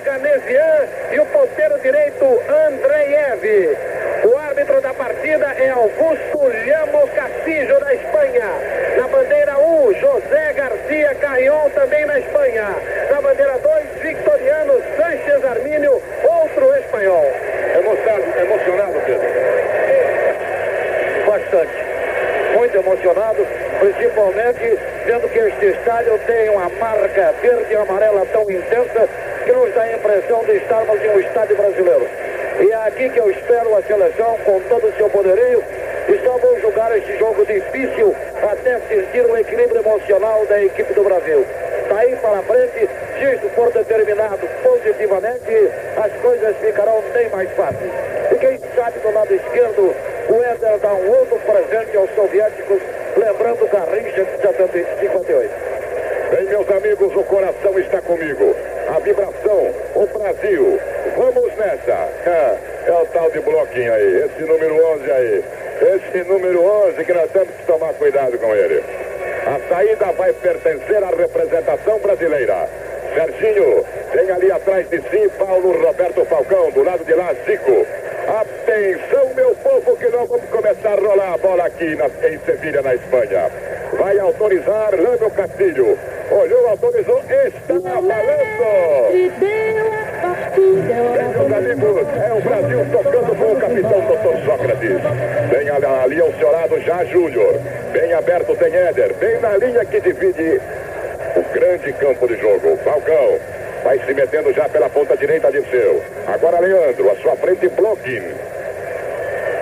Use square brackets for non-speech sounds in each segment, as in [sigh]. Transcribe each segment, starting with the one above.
Oganesian e o ponteiro direito Andreev. O árbitro da partida é Augusto Llamo Castillo, da Espanha. Na bandeira 1, José Garcia Carrion, também na Espanha. Na bandeira 2, Victoriano Sanchez Armínio, outro espanhol. Emocionado, emocionado, Pedro? Bastante. Muito emocionado, principalmente vendo que este estádio tem uma marca verde e amarela tão intensa que nos dá a impressão de estarmos em um estádio brasileiro. E é aqui que eu espero a seleção, com todo o seu poderio, e só vou jogar este jogo difícil até sentir o equilíbrio emocional da equipe do Brasil. Daí para frente, se isso for determinado positivamente, as coisas ficarão bem mais fáceis. E quem sabe do lado esquerdo, o Éder dá um outro presente aos soviéticos, lembrando Garrincha de 58. Bem, meus amigos, o coração está comigo. A vibração, o Brasil. Vamos nessa. É, é o tal de bloquinho aí, esse número 11 aí. Esse número 11 que nós temos que tomar cuidado com ele. A saída vai pertencer à representação brasileira. Serginho, tem ali atrás de si Paulo Roberto Falcão, do lado de lá Zico. Atenção, meu povo, que nós vamos começar a rolar a bola aqui na, em Sevilha, na Espanha. Vai autorizar Lano Castilho. Olhou, autorizou, está valendo! Bem, meus amigos, é o Brasil tocando com o capitão Dr. Sócrates. Bem ali ao seu lado já Júnior. Bem aberto tem Éder. Bem na linha que divide o grande campo de jogo. Falcão vai se metendo já pela ponta direita de seu. Agora Leandro, à sua frente Bloquin.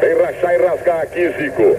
Vem rachar e rasgar aqui Zico.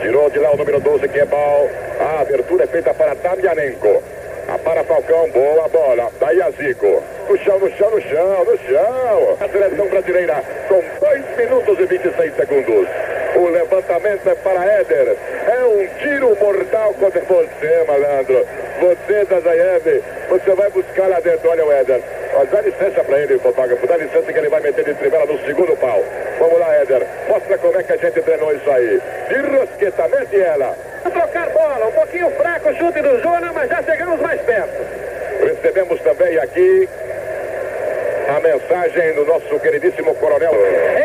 Tirou de lá o número 12 que é Bal. A abertura é feita para Damianenko. A para Falcão, boa bola. Daí a Zico. No chão, no chão, no chão, no chão. A seleção brasileira com 2 minutos e 26 segundos. O levantamento é para Éder. É um tiro mortal contra você, malandro. Você, Zazaev, você vai buscar lá dentro. Olha o Éder. Ó, dá licença para ele, fotógrafo. Dá licença que ele vai meter de trivela no segundo pau. Vamos lá, Éder. Mostra como é que a gente treinou isso aí. De rosqueta, mete ela. Trocar bola, um pouquinho fraco o chute do Júnior, mas já chegamos mais perto. Recebemos também aqui a mensagem do nosso queridíssimo coronel.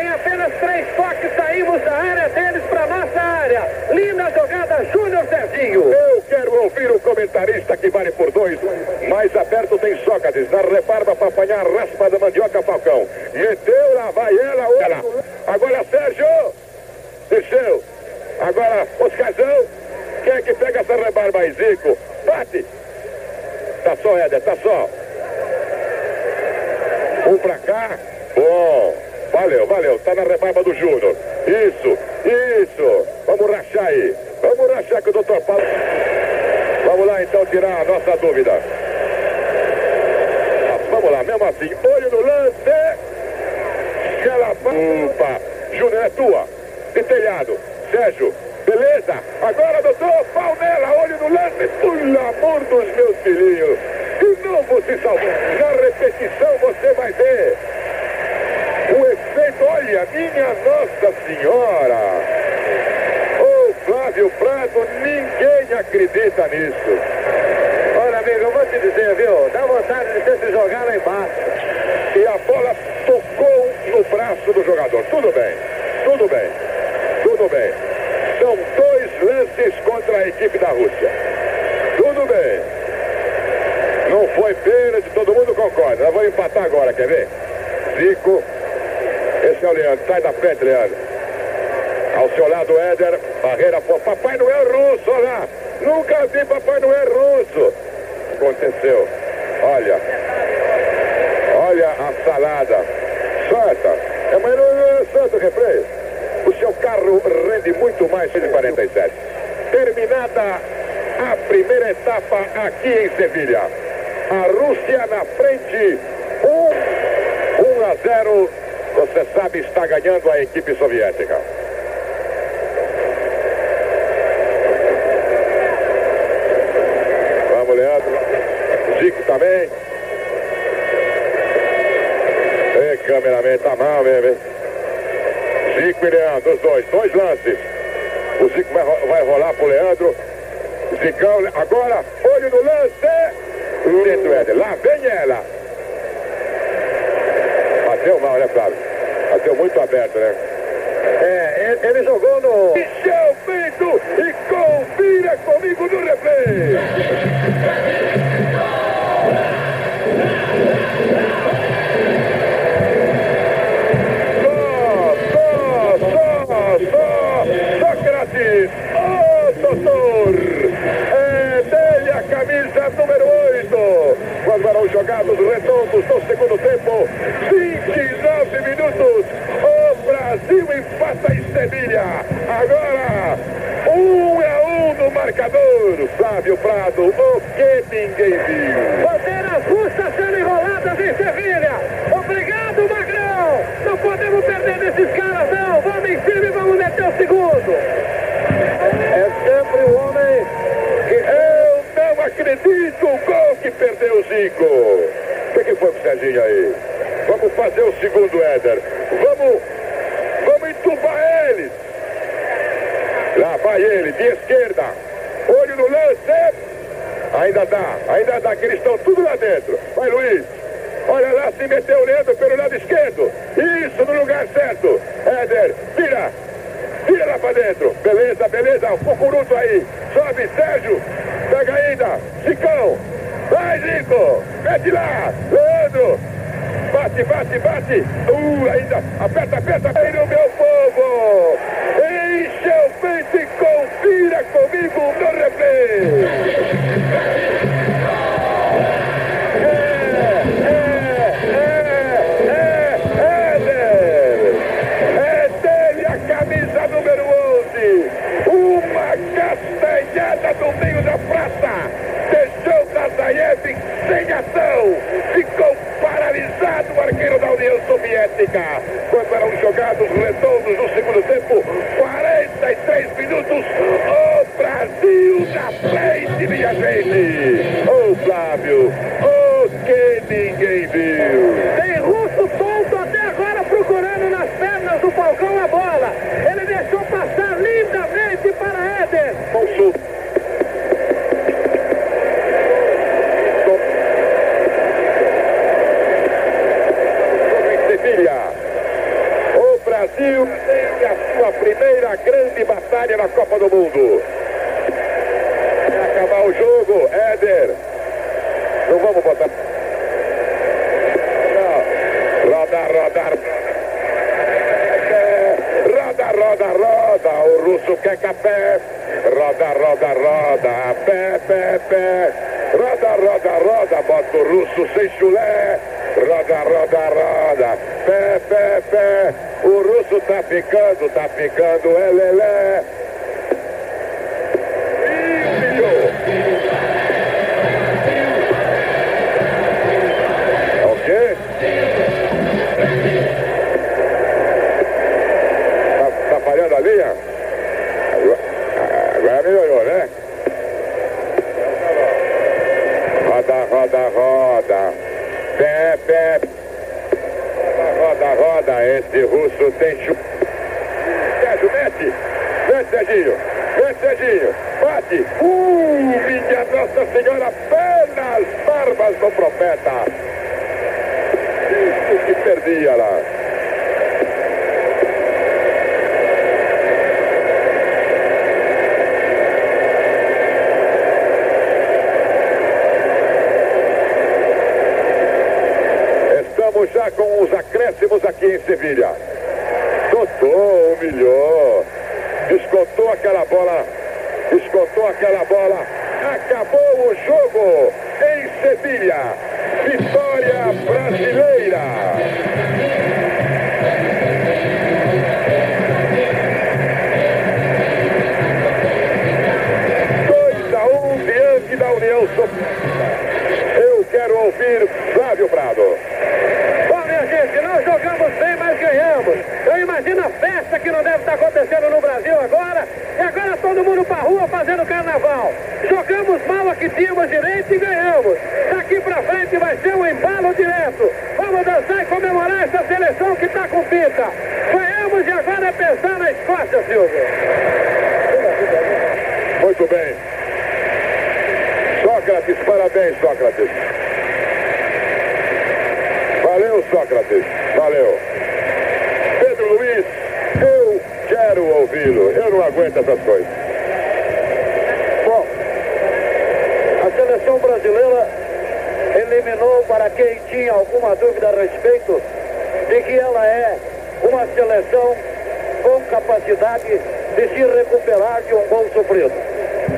Em apenas três toques saímos da área deles para nossa área. Linda jogada, Júnior Serginho. Eu quero ouvir o comentarista que vale por dois. Mais aberto tem Sócrates. Na rebarba para apanhar a raspa da mandioca Falcão. Meteu, lá vai ela, ela. Agora Sérgio. Desceu. Agora Oscarzão. Quem é que pega essa rebarba aí, Zico? Bate. Tá só, Éder, tá só. Um pra cá. Bom. Valeu, valeu. Tá na rebarba do Júnior. Isso, isso. Vamos rachar aí. Vamos rachar com o doutor Paulo. Vamos lá então tirar a nossa dúvida. Mas vamos lá, mesmo assim. Olho no lance. Opa. Júnior, é tua. De telhado. Sérgio. Beleza? Agora, doutor, pau nela, olho no lance. Pelo amor dos meus filhinhos. De novo se salvou. Na repetição você vai ver. O efeito, olha, minha Nossa Senhora. Ô Flávio Prado, ninguém acredita nisso. Olha, amigo, eu vou te dizer, viu? Dá vontade de ter se jogar lá embaixo. E a bola tocou no braço do jogador. Tudo bem, tudo bem, tudo bem. São dois lances contra a equipe da Rússia. Tudo bem. Não foi pênalti, todo mundo concorda. Nós vamos empatar agora, quer ver? Zico. Esse Leandro. Sai da frente, Leandro. Ao seu lado, Éder. Barreira por Papai Noel russo, olha lá. Nunca vi Papai Noel russo. Aconteceu. Olha. Olha a salada. Santa. É, é santo refreio. O seu carro rende muito mais de 47. Terminada a primeira etapa aqui em Sevilha. A Rússia na frente, 1, 1 a 0. Você sabe, está ganhando a equipe soviética. Vamos, Leandro. Zico também. E cameraman, tá mal mesmo, hein? Zico e Leandro, os dois. Dois lances. O Zico vai, vai rolar pro Leandro. Zicão, agora, olho no lance. Dentro, Éder. Lá vem ela. Bateu mal, né, Flávio? Bateu muito aberto, né? É, ele, ele jogou no. Michel Bento e confira comigo no replay. Só, só, só, só, Sócrates, ô doutor, é dele a camisa número 8. Quando eram jogados redondos no segundo tempo, 29 minutos, o Brasil empata em Sevilha. Agora, um a um no marcador. Flávio Prado, o que ninguém viu. Bandeiras russas sendo enroladas em Sevilha. Obrigado, Magrão. Não podemos perder desses caras, não. Vamos em cima e vamos meter o segundo. É sempre o homem que Eu não acredito o gol que perdeu o Zico. O que, que foi pro Serginho aí? Vamos fazer o segundo, Éder. Vamos, vamos entubar eles. Lá vai ele, de esquerda. Olho no lance. Ainda dá, ainda dá, que eles estão tudo lá dentro. Vai, Luiz. Olha lá, se meteu o Leandro pelo lado esquerdo. Isso, no lugar certo. Éder, vira. Vira lá pra dentro. Beleza, beleza. O Cucuruto aí. Sobe, Sérgio. Pega ainda. Zicão. Vai, Zico. Mete lá. Leandro. Bate, bate, bate. Uh, ainda. Aperta, aperta. Aí no meu povo. Enche o peito e confira comigo no replay. É dele a camisa número 11. Uma castanhada no meio da praça. Deixou Nazaev sem ação. Ficou paralisado o arqueiro da União Soviética. Quando eram jogados redondos no segundo tempo, 43 minutos. O Brasil na frente, minha gente. Ô Flávio, o que ninguém viu. Tem russo tonto até agora procurando nas pernas do Falcão a bola. Ele deixou passar lindamente para Éder. Bolso. Em Sevilha. O Brasil tem a sua primeira grande batalha na Copa do Mundo. Vai acabar o jogo, Éder. Não vamos botar. Não. Roda, roda, É, Roda, roda, roda, o russo quer café. Roda, roda, roda, pé, pé, pé. Roda, roda, roda, bota o russo sem chulé. Roda, roda, roda, pé, pé, pé. O russo tá ficando, tá ficando, é lelé. Ih, humilhou. É o quê? Tá, tá falhando a linha? Agora, agora melhorou, né? Roda, roda, roda. Pé, pé. Roda, roda, roda. Esse russo tem chu... Sérgio, mete. Mete, Serginho. Mete, Serginho. Bate. Uh, minha Nossa Senhora. Apenas barbas do profeta. Isso que perdia lá. Estamos já com os acréscimos aqui em Sevilha. Totó humilhou. Descontou aquela bola. Descontou aquela bola. Acabou o jogo em Sevilha. Vitória brasileira. Eu quero ouvir Flávio Prado. Bom, minha gente, nós jogamos bem, mas ganhamos. Eu imagino a festa que não deve estar acontecendo no Brasil agora. E agora todo mundo pra rua fazendo carnaval. Jogamos mal aqui tínhamos direito e ganhamos. Daqui pra frente vai ser um embalo direto. Vamos dançar e comemorar essa seleção que tá com pinta. Ganhamos e agora é pensar na Escócia, Silvio. Muito bem. Sócrates, parabéns, Sócrates. Valeu, Sócrates. Valeu. Pedro Luiz, eu Eu não aguento essas coisas. Bom, a seleção brasileira eliminou para quem tinha alguma dúvida a respeito de que ela é uma seleção com capacidade de se recuperar de um gol sofrido.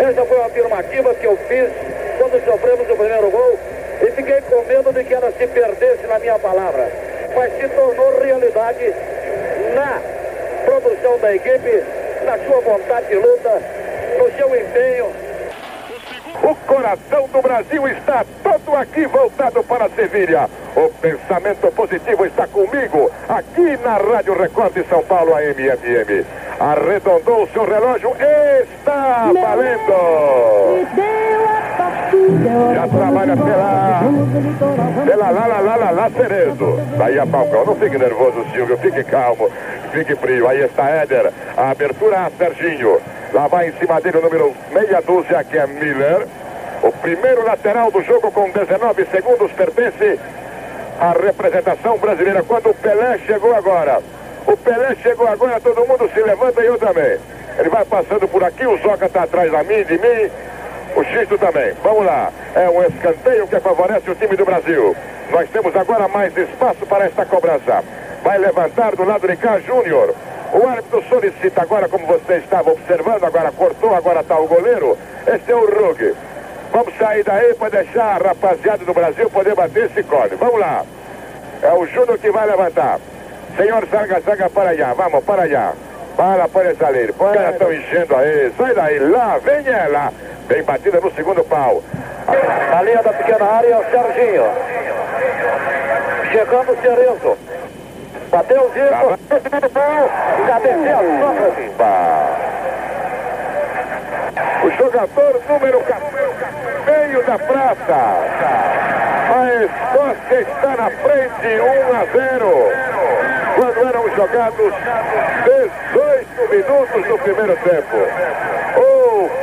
Essa foi uma afirmativa que eu fiz quando sofremos o primeiro gol e fiquei com medo de que ela se perdesse na minha palavra. Mas se tornou realidade na produção da equipe, na sua vontade de luta, no seu empenho. O coração do Brasil está todo aqui voltado para Sevilha. O pensamento positivo está comigo, aqui na Rádio Record de São Paulo, a MMM. Arredondou o seu relógio, está valendo! Já trabalha pela. Pela lá, lá, lá, lá, lá, Cerezo. Daí a Falcão. Não fique nervoso, Silvio. Fique calmo. Fique frio. Aí está Éder. A abertura a Serginho. Lá vai em cima dele o número meia dúzia, que é Miller. O primeiro lateral do jogo com 19 segundos pertence à representação brasileira. Quando o Pelé chegou agora. O Pelé chegou agora, todo mundo se levanta e eu também. Ele vai passando por aqui, o Zoca está atrás da mim, de mim. O Xisto também. Vamos lá. É um escanteio que favorece o time do Brasil. Nós temos agora mais espaço para esta cobrança. Vai levantar do lado de cá Júnior. O árbitro solicita agora, como você estava observando, agora cortou, agora está o goleiro. Esse é o Rug. Vamos sair daí para deixar a rapaziada do Brasil poder bater esse cone. Vamos lá. É o Júnior que vai levantar. Senhor Zaga, Zaga, para allá. Vamos, para allá. Para, sair. Os caras estão enchendo aí. Sai daí. Lá, vem ela. Bem batida no segundo pau. Na linha da pequena área, o Serginho. Chegando o Cerezo. Bateu o Zico. No segundo pau. Já desceu a Sócrates. O jogador número 14, meio da praça. A Escócia está na frente, 1 a 0. Quando eram jogados 18 minutos do primeiro tempo.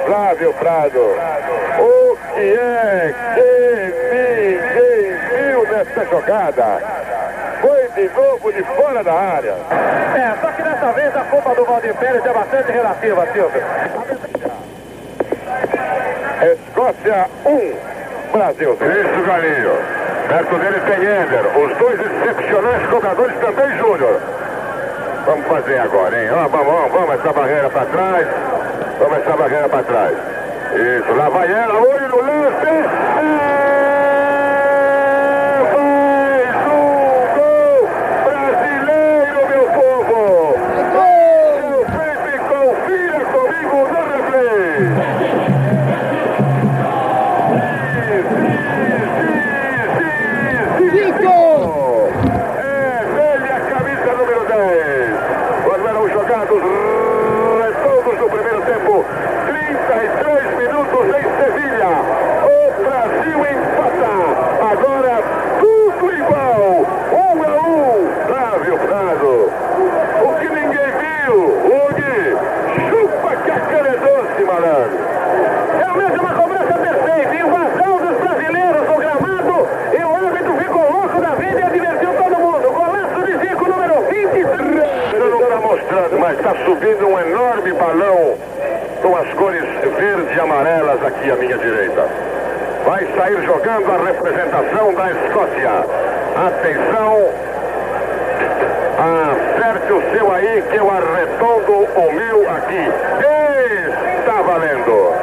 Flávio Prado, o que é que ninguém viu nessa jogada? Foi de novo de fora da área. É, só que dessa vez a culpa do Valdir Pérez é bastante relativa, Silvio. Escócia 1, Brasil 0. Isso, Galinho. Perto dele tem Ender. Os dois excepcionais jogadores também, Júnior. Vamos fazer agora, hein? Ó, vamos, vamos, vamos essa barreira para trás. Vamos essa barreira para trás. Isso, lá vai ela, olho no lance. É, faz um gol brasileiro, meu povo. Gol feito, confira comigo no replay. É velha camisa número 10. Quando eram jogados retornos do primeiro tempo, 33 minutos em Sevilha. O Brasil empata. Agora tudo igual. Um a um. Flávio Prado. O que ninguém viu. Hugo. Chupa que a cana é doce, malandro. É mesmo uma cobrança perfeita. Invasão dos brasileiros no gramado. E o árbitro ficou louco da vida e advertiu todo mundo. Golaço de Zico, número 23. Ele não está mostrando, mas está subindo um enorme balão com as cores verde e amarelas aqui à minha direita. Vai jogando a representação da Escócia. Atenção. Acerte o seu aí que eu arredondo o meu aqui. Está valendo.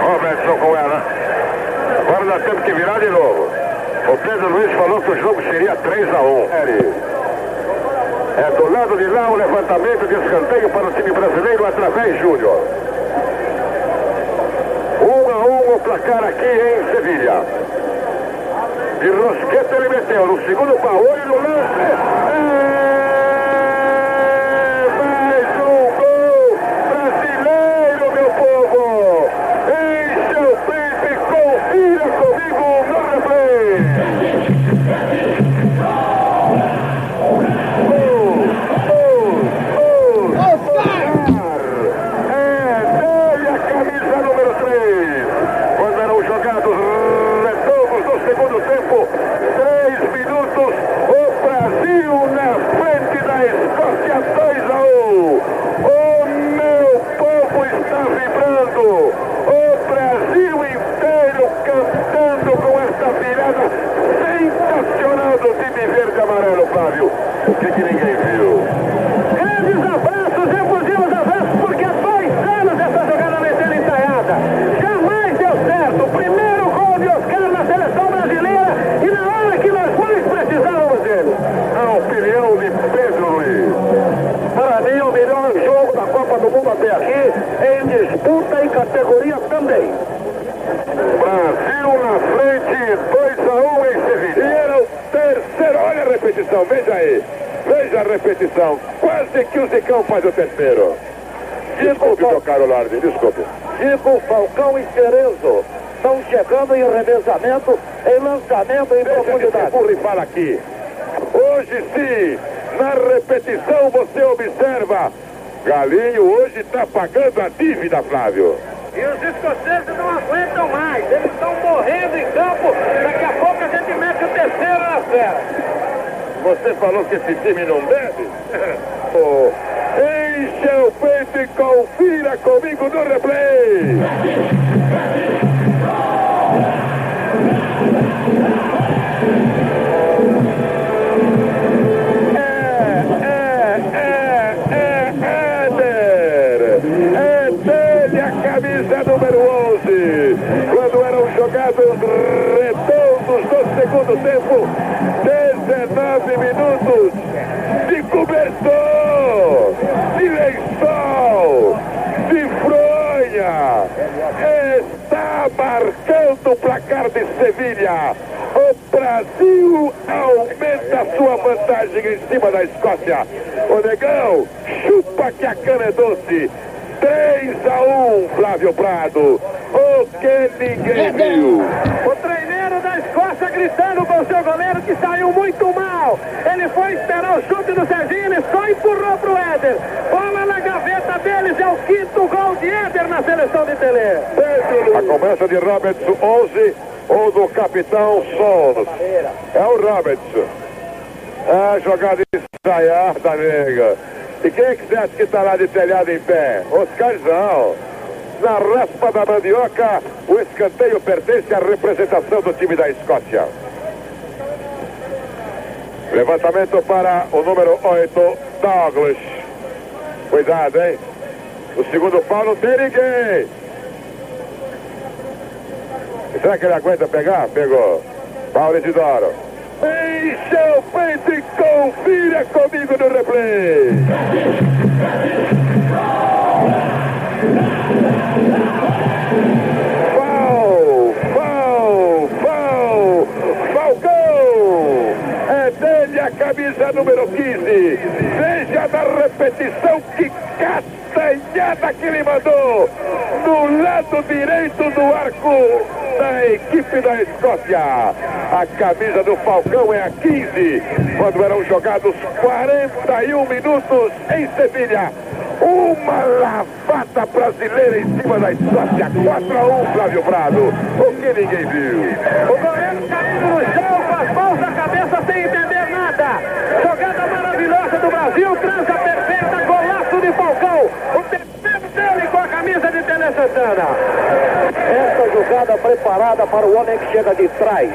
Robertson com ela. Agora nós temos que virar de novo. O Pedro Luiz falou que o jogo seria 3 a 1. É do lado de lá o levantamento de escanteio para o time brasileiro através Júnior. 1 a 1 o placar aqui em Sevilha. De Rosqueta ele meteu no segundo pau. Olho no lance. É mais um gol em disputa e categoria também. Brasil na frente, 2 a 1 um em Sevilha. E era o terceiro, olha a repetição, veja aí. Veja a repetição, quase que o Zicão faz o terceiro. Desculpe, meu caro Lardi, desculpe. Chico, Falcão e Cerezo estão chegando em revezamento, em lançamento, em Deixa profundidade. de e fala aqui. Hoje sim, na repetição você observa. Galinho hoje está pagando a dívida, Flávio. E os escoceses não aguentam mais, eles estão morrendo em campo. Daqui a pouco a gente mete o terceiro na fera. Você falou que esse time não bebe? [laughs] oh, encha o peito e confira comigo no replay. Éder. Dele a camisa número 11. Quando eram jogados redondos no segundo tempo, 19 minutos de cobertor, de lençol, de fronha. Está marcando o placar Sevilha. O Brasil aumenta sua vantagem em cima da Escócia. O Negão chupa que a cana é doce. 3 a 1, Flávio Prado. O que ninguém viu. O treineiro da Escócia gritando com o seu goleiro que saiu muito mal. Ele foi esperar o chute do Serginho, ele só empurrou pro Éder. Bola na gaveta deles, é o quinto gol de Éder na seleção de Tele. A cobrança de Robertson, 11, ou do capitão Solos. É o Robertson. É jogada ensaiada, nega. E quem é que acha que está lá de telhado em pé? Oscarzão. Na raspa da mandioca, o escanteio pertence à representação do time da Escócia. Levantamento para o número 8, Douglas. Cuidado, hein? O segundo pau não tem ninguém. Será que ele aguenta pegar? Pegou. Paulo Isidoro. Encha o peito e confira comigo no replay. Fal, Fal, Fal. É dele a camisa número 15. Veja na repetição que castanhada que ele mandou. No lado direito do arco da equipe da Escócia. A camisa do Falcão é a 15. Quando eram jogados 41 minutos em Sevilha. Uma lavada brasileira em cima da Escócia. 4 a 1, Flávio Prado. O que ninguém viu. O goleiro caindo no chão com as mãos na cabeça sem entender nada. Jogada maravilhosa do Brasil, trança perfeita, golaço de Falcão. O terceiro dele com a Santana. Essa jogada preparada para o homem que chega de trás.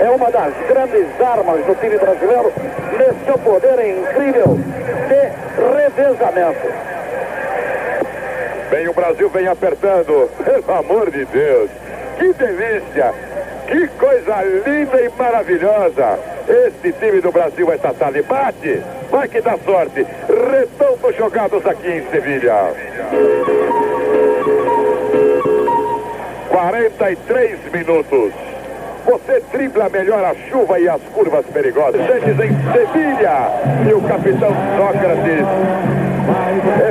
É uma das grandes armas do time brasileiro nesse seu poder incrível de revezamento. Bem, o Brasil vem apertando. Pelo amor de Deus. Que delícia. Que coisa linda e maravilhosa. Esse time do Brasil vai tratar de bate. Vai que dá sorte. Retombo jogados aqui em Sevilha. 43 minutos. Você dribla melhor a chuva e as curvas perigosas. Antes em Sevilha. E o capitão Sócrates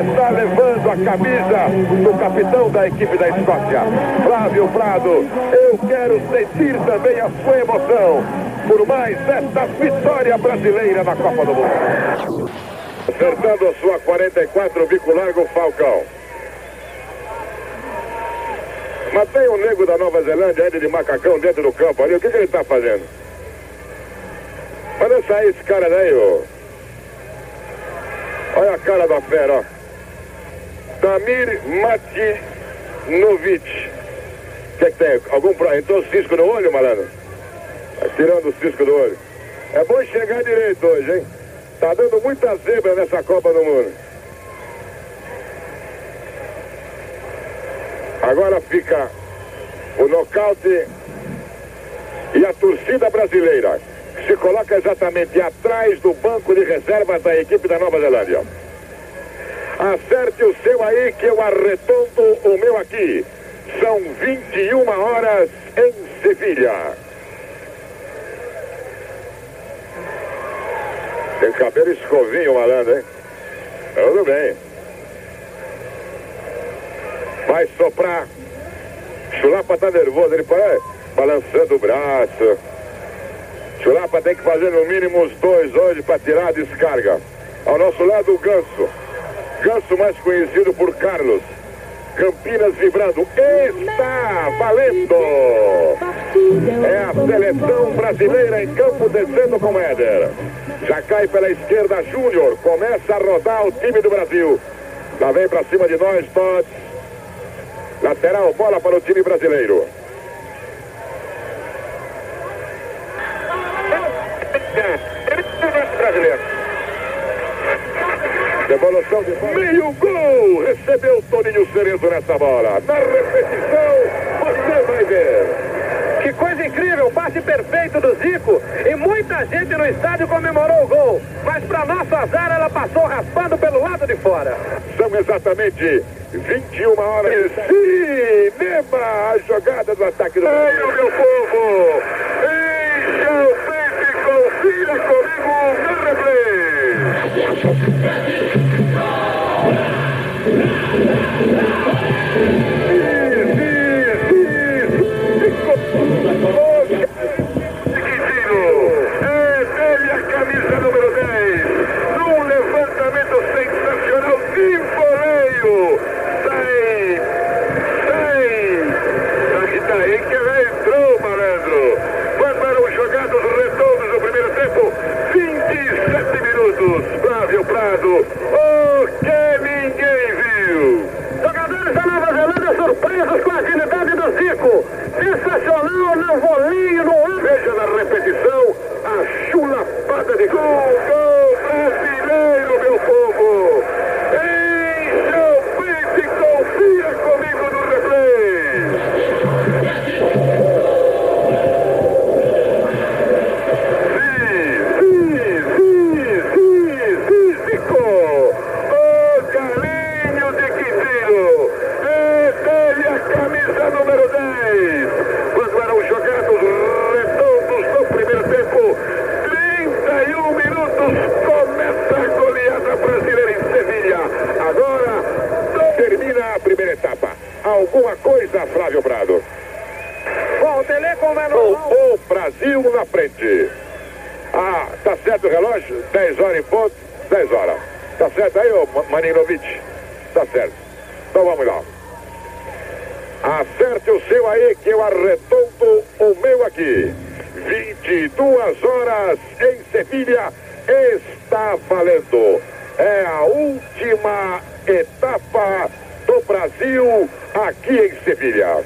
está levando a camisa do capitão da equipe da Escócia, Flávio Prado. Eu quero sentir também a sua emoção por mais esta vitória brasileira na Copa do Mundo. Acertando a sua 44, bico largo Falcão. Mas tem um nego da Nova Zelândia ainda de macacão dentro do campo ali. O que, que ele está fazendo? Manda sair esse cara daí, ô. Olha a cara da fera, ó. Damir Matinovic. O que, que tem? Algum pro... Entrou cisco no olho, malandro? Tá tirando o cisco do olho. É bom chegar direito hoje, hein? Tá dando muita zebra nessa Copa do Mundo. Agora fica o nocaute e a torcida brasileira se coloca exatamente atrás do banco de reservas da equipe da Nova Zelândia. Acerte o seu aí que eu arredondo o meu aqui. São 21 horas em Sevilha. Tem cabelo escovinho, malandro, hein? Tudo bem. Vai soprar. Chulapa tá nervoso, ele vai balançando o braço. Chulapa tem que fazer no mínimo uns dois hoje para tirar a descarga. Ao nosso lado, o Ganso. Ganso mais conhecido por Carlos. Campinas vibrando. Está valendo! É a seleção brasileira em campo descendo com Éder. Já cai pela esquerda Júnior. Começa a rodar o time do Brasil. Lá vem para cima de nós, Todd. Lateral, bola para o time brasileiro. Devolução de bola. Meio gol! Recebeu Toninho Cerezo nessa bola. Na repetição, você vai ver. Que coisa incrível, passe perfeito do Zico e muita gente no estádio comemorou o gol. Mas para nosso azar, ela passou raspando pelo fora. São exatamente 21 horas. Cinema, a jogada do ataque do Brasil. meu povo! Encha o peito e confira comigo no replay. Relógio? 10 horas em ponto, 10 horas. Tá certo aí, ô Maninovic? Tá certo. Então vamos lá. Acerte o seu aí que eu arredondo o meu aqui. 22 horas em Sevilha está valendo. É a última etapa do Brasil aqui em Sevilha.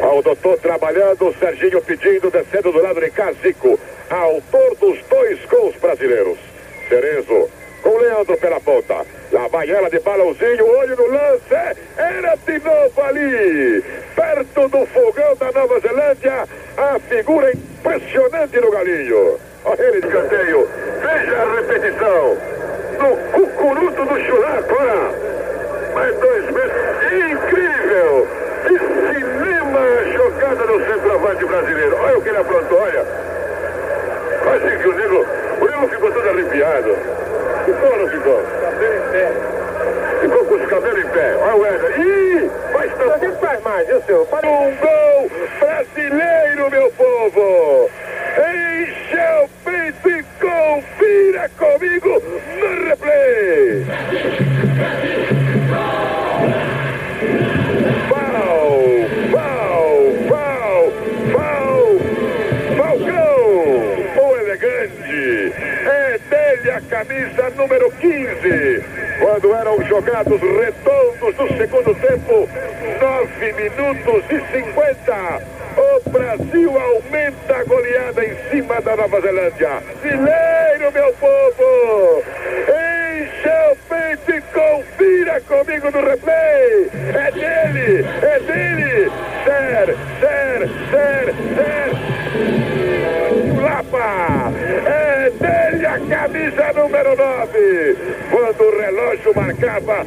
Ó, o doutor trabalhando, o Serginho pedindo, descendo do lado de Cazico. Autor dos dois gols brasileiros. Cerezo com Leandro pela ponta. Lá vai ela de balãozinho, olho no lance. Era de novo ali. Perto do fogão da Nova Zelândia. A figura impressionante do Galinho. Olha ele de canteio. Veja a repetição. No cucuruto do churrasco. olha. Mais dois meses. Nova Zelândia. Brasileiro, meu povo! Encha o peito e confira comigo no replay! É dele! É dele! Ser, ser, ser, ser! Lapa! É dele a camisa número 9! Quando acaba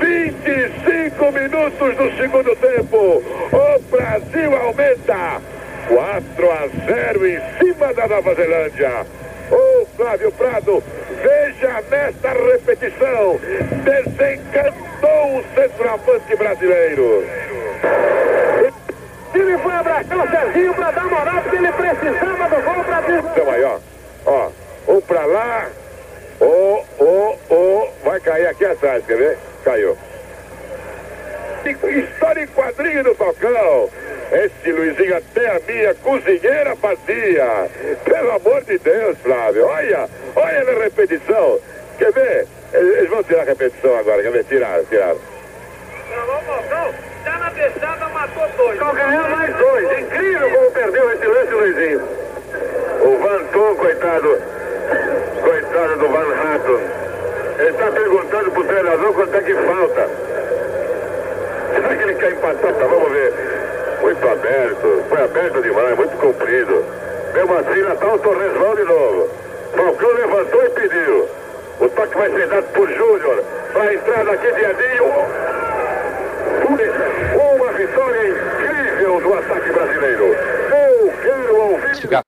25 minutos do segundo tempo. O Brasil aumenta 4 a 0 em cima da Nova Zelândia. O Flávio Prado, veja nesta repetição, desencantou o centroavante brasileiro. Ele foi abraçar o Serginho para dar moral, porque ele precisava do gol Brasil. Então aí, ó. Ó, um pra lá. Ô, ô, ô. Vai cair aqui atrás, quer ver? Caiu. História em quadrinho do Falcão. Esse Luizinho até a minha cozinheira fazia. Pelo amor de Deus, Flávio. Olha, olha na repetição. Quer ver? Eles vão tirar a repetição agora. Quer ver? Tiraram, tiraram. Travou o Falcão, já na deixada matou dois. Calcanhar mais dois. Incrível como perdeu esse lance, Luizinho. O Van Tom, coitado. Coitado do Van Hatton. Ele está perguntando pro treinador quanto é que falta. Será que ele quer empatar? Tá, vamos ver. Muito aberto. Foi aberto demais, muito comprido. Mesmo assim, Natal Torres vão de novo. Falcão levantou e pediu. O toque vai ser dado por Júnior. Para a entrada aqui de Edinho. Uma vitória incrível do ataque brasileiro. Eu quero ouvir.